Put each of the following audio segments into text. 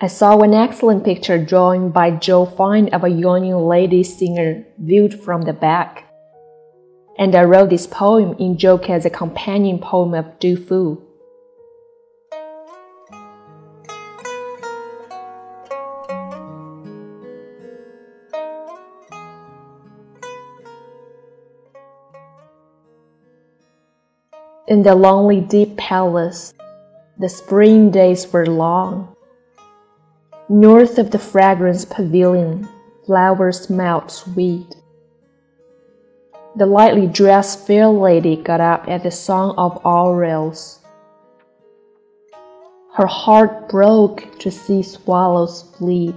I saw an excellent picture drawing by Zhou Fang of a yawning lady singer viewed from the back. And I wrote this poem in joke as a companion poem of Du Fu. In the lonely deep palace, the spring days were long. North of the fragrance pavilion, flowers smelled sweet. The lightly dressed fair lady got up at the song of orioles. Her heart broke to see swallows flee.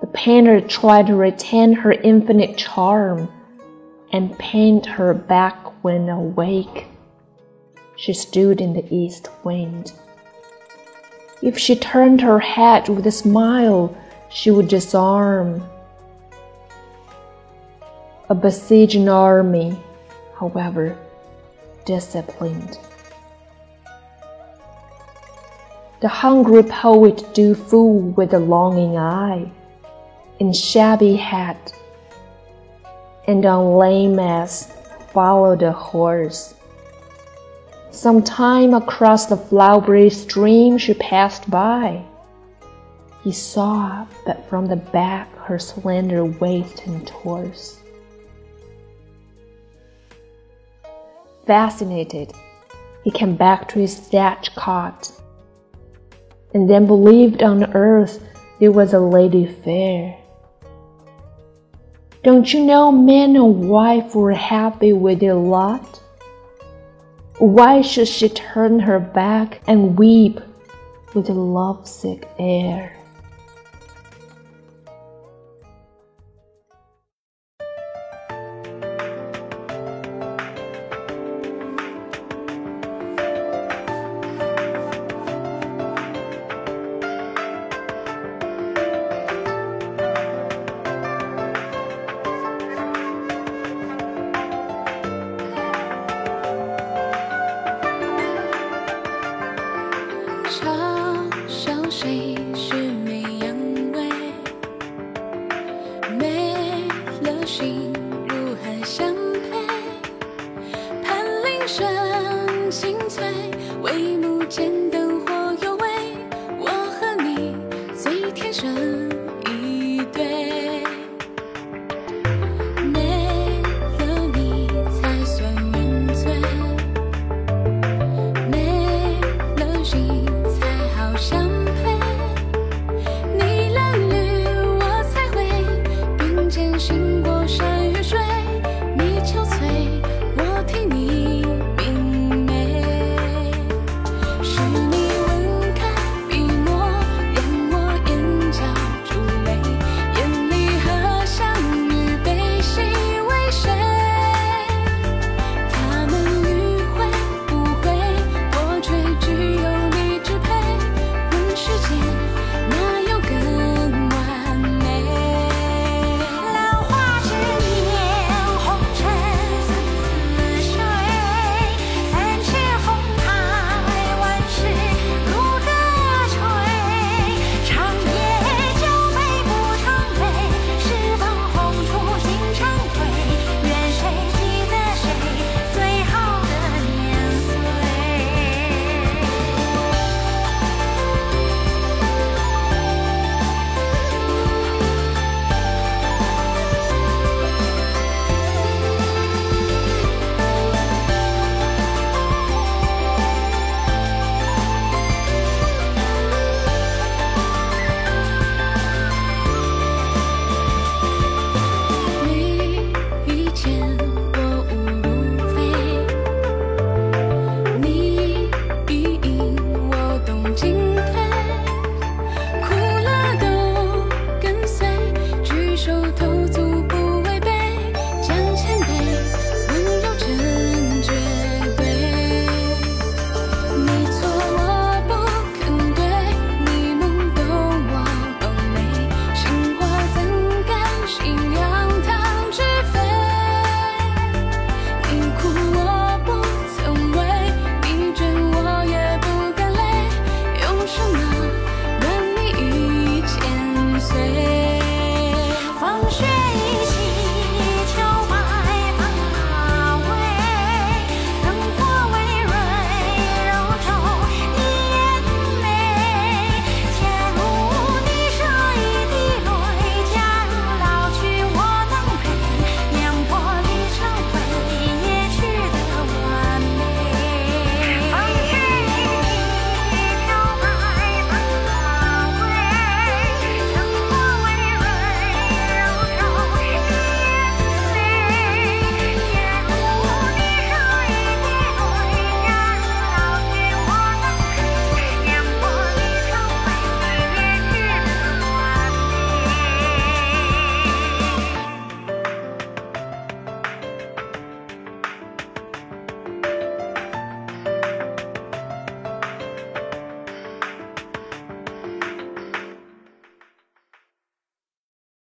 The painter tried to retain her infinite charm and paint her back when awake. She stood in the east wind. If she turned her head with a smile, she would disarm. A besieging army, however, disciplined. The hungry poet Du Fu with a longing eye, in shabby hat, and on lame ass followed the horse. Sometime across the flowery stream she passed by. He saw but from the back her slender waist and torso. Fascinated, he came back to his thatch cot, and then believed on earth there was a lady fair. Don't you know man and wife were happy with their lot? Why should she turn her back and weep with a lovesick air? watching